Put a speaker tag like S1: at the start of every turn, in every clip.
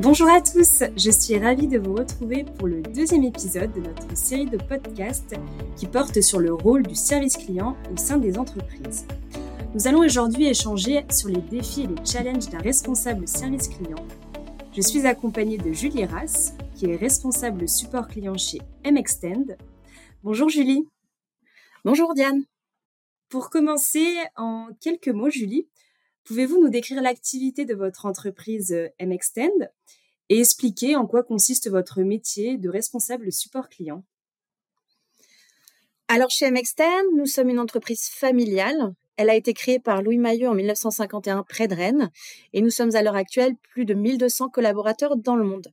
S1: Bonjour à tous, je suis ravie de vous retrouver pour le deuxième épisode de notre série de podcasts qui porte sur le rôle du service client au sein des entreprises. Nous allons aujourd'hui échanger sur les défis et les challenges d'un responsable service client. Je suis accompagnée de Julie Rass, qui est responsable support client chez MXtend. Bonjour Julie.
S2: Bonjour Diane.
S1: Pour commencer, en quelques mots, Julie, Pouvez-vous nous décrire l'activité de votre entreprise euh, MXtend et expliquer en quoi consiste votre métier de responsable support client?
S2: Alors chez MXtend, nous sommes une entreprise familiale. Elle a été créée par Louis Maillot en 1951 près de Rennes et nous sommes à l'heure actuelle plus de 1200 collaborateurs dans le monde.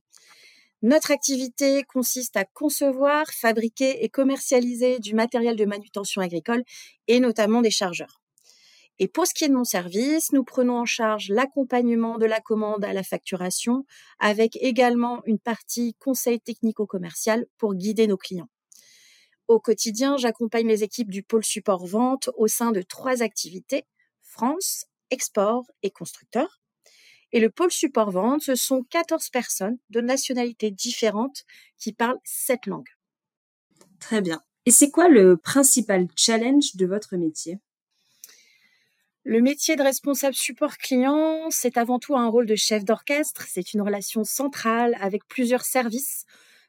S2: Notre activité consiste à concevoir, fabriquer et commercialiser du matériel de manutention agricole et notamment des chargeurs. Et pour ce qui est de mon service, nous prenons en charge l'accompagnement de la commande à la facturation, avec également une partie conseil technico-commercial pour guider nos clients. Au quotidien, j'accompagne les équipes du pôle support vente au sein de trois activités, France, export et constructeur. Et le pôle support vente, ce sont 14 personnes de nationalités différentes qui parlent sept langues.
S1: Très bien. Et c'est quoi le principal challenge de votre métier?
S2: Le métier de responsable support client, c'est avant tout un rôle de chef d'orchestre. C'est une relation centrale avec plusieurs services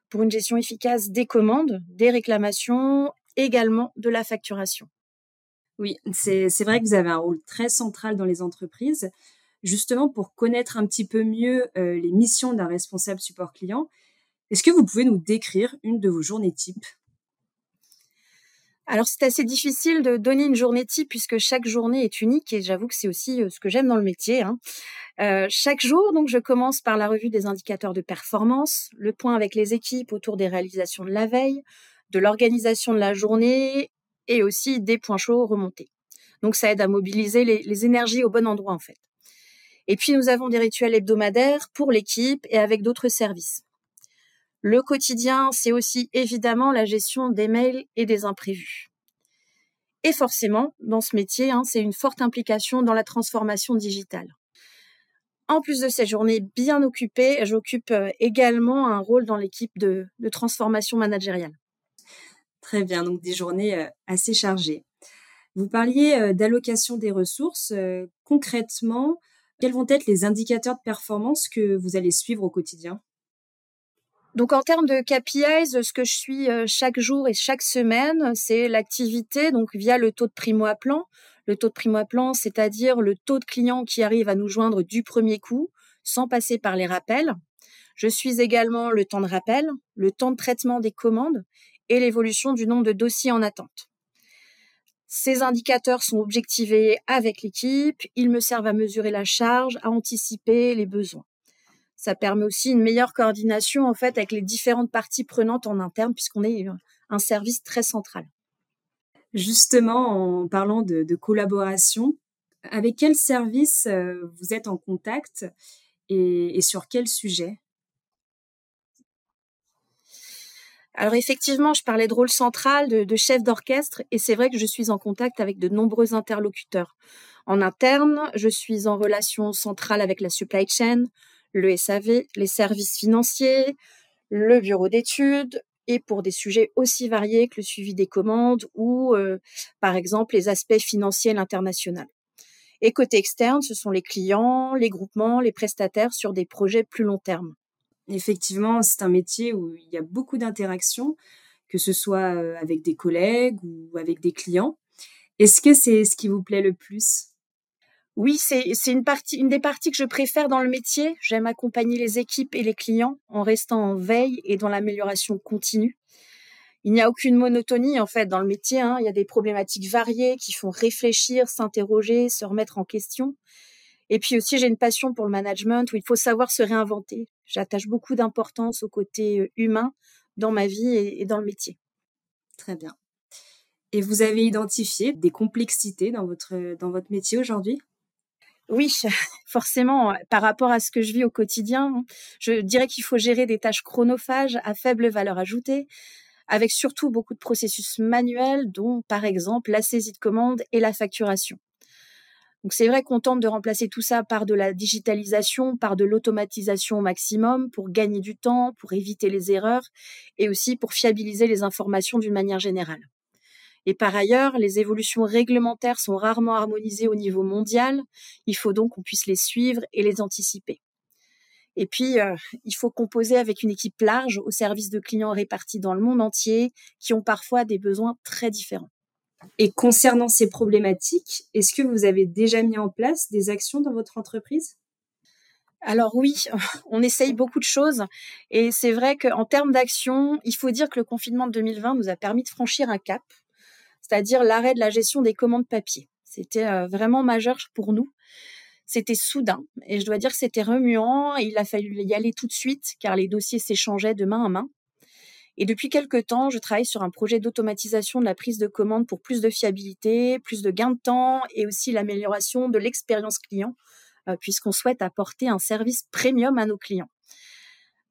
S2: pour une gestion efficace des commandes, des réclamations, également de la facturation.
S1: Oui, c'est vrai que vous avez un rôle très central dans les entreprises. Justement, pour connaître un petit peu mieux euh, les missions d'un responsable support client, est-ce que vous pouvez nous décrire une de vos journées types?
S2: Alors c'est assez difficile de donner une journée type puisque chaque journée est unique et j'avoue que c'est aussi euh, ce que j'aime dans le métier. Hein. Euh, chaque jour, donc, je commence par la revue des indicateurs de performance, le point avec les équipes autour des réalisations de la veille, de l'organisation de la journée et aussi des points chauds remontés. Donc ça aide à mobiliser les, les énergies au bon endroit en fait. Et puis nous avons des rituels hebdomadaires pour l'équipe et avec d'autres services. Le quotidien, c'est aussi évidemment la gestion des mails et des imprévus. Et forcément, dans ce métier, hein, c'est une forte implication dans la transformation digitale. En plus de ces journées bien occupées, j'occupe euh, également un rôle dans l'équipe de, transformation managériale.
S1: Très bien, donc des journées euh, assez chargées. Vous parliez euh, d'allocation des ressources. Concrètement, quels vont être les indicateurs de performance que vous allez suivre au quotidien?
S2: Donc en termes de KPIs, ce que je suis euh, chaque jour et chaque semaine, c'est l'activité donc via le taux de primo à plan. Le taux de primo à plan, c'est-à-dire le taux de clients qui arrivent à nous joindre du premier coup sans passer par les rappels. Je suis également le temps de rappel, le temps de traitement des commandes et l'évolution du nombre de dossiers en attente. Ces indicateurs sont objectivés avec l'équipe, ils me servent à mesurer la charge, à anticiper les besoins. Ça permet aussi une meilleure coordination en fait avec les différentes parties prenantes en interne puisqu'on est un service très central.
S1: Justement, en parlant de, collaboration, avec quel service euh, vous êtes en contact et, sur quel sujet?
S2: Alors effectivement, je parlais de rôle central, de, de chef d'orchestre, et c'est vrai que je suis en contact avec de nombreux interlocuteurs. En interne, je suis en relation centrale avec la supply chain, le SAV, les services financiers, le bureau d'études, et pour des sujets aussi variés que le suivi des commandes ou, euh, par exemple, les aspects financiers à l'international. Et côté externe, ce sont les clients, les groupements, les prestataires sur des projets plus long terme.
S1: Effectivement, c'est un métier où il y a beaucoup d'interactions, que ce soit euh, avec des collègues ou avec des clients. Est-ce que c'est ce qui vous plaît le plus?
S2: Oui, c'est une des parties que je préfère dans le métier. J'aime accompagner les équipes et les clients en restant en veille et dans l'amélioration continue. Il n'y a aucune monotonie en fait dans le métier. Hein. Il y a des problématiques variées qui font réfléchir, s'interroger, se remettre en question. Et puis aussi, j'ai une passion pour le management où il faut savoir se réinventer. J'attache beaucoup d'importance au côté euh, humain dans ma vie et dans le métier.
S1: Très bien. Et vous avez identifié des complexités dans votre, dans votre métier aujourd'hui?
S2: Oui, forcément, par rapport à ce que je vis au quotidien, je dirais qu'il faut gérer des tâches chronophages à faible valeur ajoutée, avec surtout beaucoup de processus manuels, dont par exemple la saisie de commande et la facturation. Donc c'est vrai qu'on tente de remplacer tout ça par de la digitalisation, par de l'automatisation au maximum pour gagner du temps, pour éviter les erreurs et aussi pour fiabiliser les informations d'une manière générale. Et par ailleurs, les évolutions réglementaires sont rarement harmonisées au niveau mondial. Il faut donc qu'on puisse les suivre et les anticiper. Et puis, euh, il faut composer avec une équipe large au service de clients répartis dans le monde entier qui ont parfois des besoins très différents.
S1: Et concernant ces problématiques, est-ce que vous avez déjà mis en place des actions dans votre entreprise?
S2: Alors oui, on essaye beaucoup de choses et c'est vrai qu'en termes d'action, il faut dire que le confinement de 2020 nous a permis de franchir un cap, c'est-à-dire l'arrêt de la gestion des commandes papier. C'était euh, vraiment majeur pour nous. C'était soudain et je dois dire que c'était remuant. il a fallu y aller tout de suite car les dossiers s'échangeaient de main à main. Et depuis quelques temps, je travaille sur un projet d'automatisation de la prise de commande pour plus de fiabilité, plus de gain de temps et aussi l'amélioration de l'expérience client, euh, puisqu'on souhaite apporter un service premium à nos clients.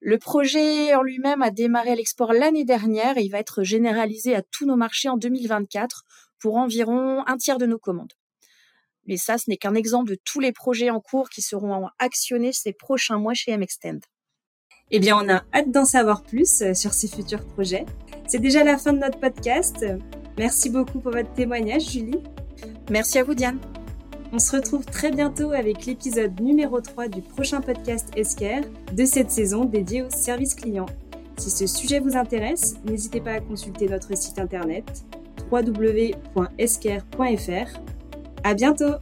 S2: Le projet en lui-même a démarré à l'export l'année dernière et il va être généralisé à tous nos marchés en 2024 pour environ un tiers de nos commandes. Mais ça, ce n'est qu'un exemple de tous les projets en cours qui seront actionnés ces prochains mois chez MXTend.
S1: Eh bien, on a hâte d'en savoir plus euh, sur ces futurs projets. C'est déjà la fin de notre podcast. Merci beaucoup pour votre témoignage, Julie.
S2: Merci à vous, Diane.
S1: On se retrouve très bientôt avec l'épisode numéro 3 du prochain podcast Esquire de cette saison dédié au service client. Si ce sujet vous intéresse, n'hésitez pas à consulter notre site internet www.esquire.fr. À bientôt!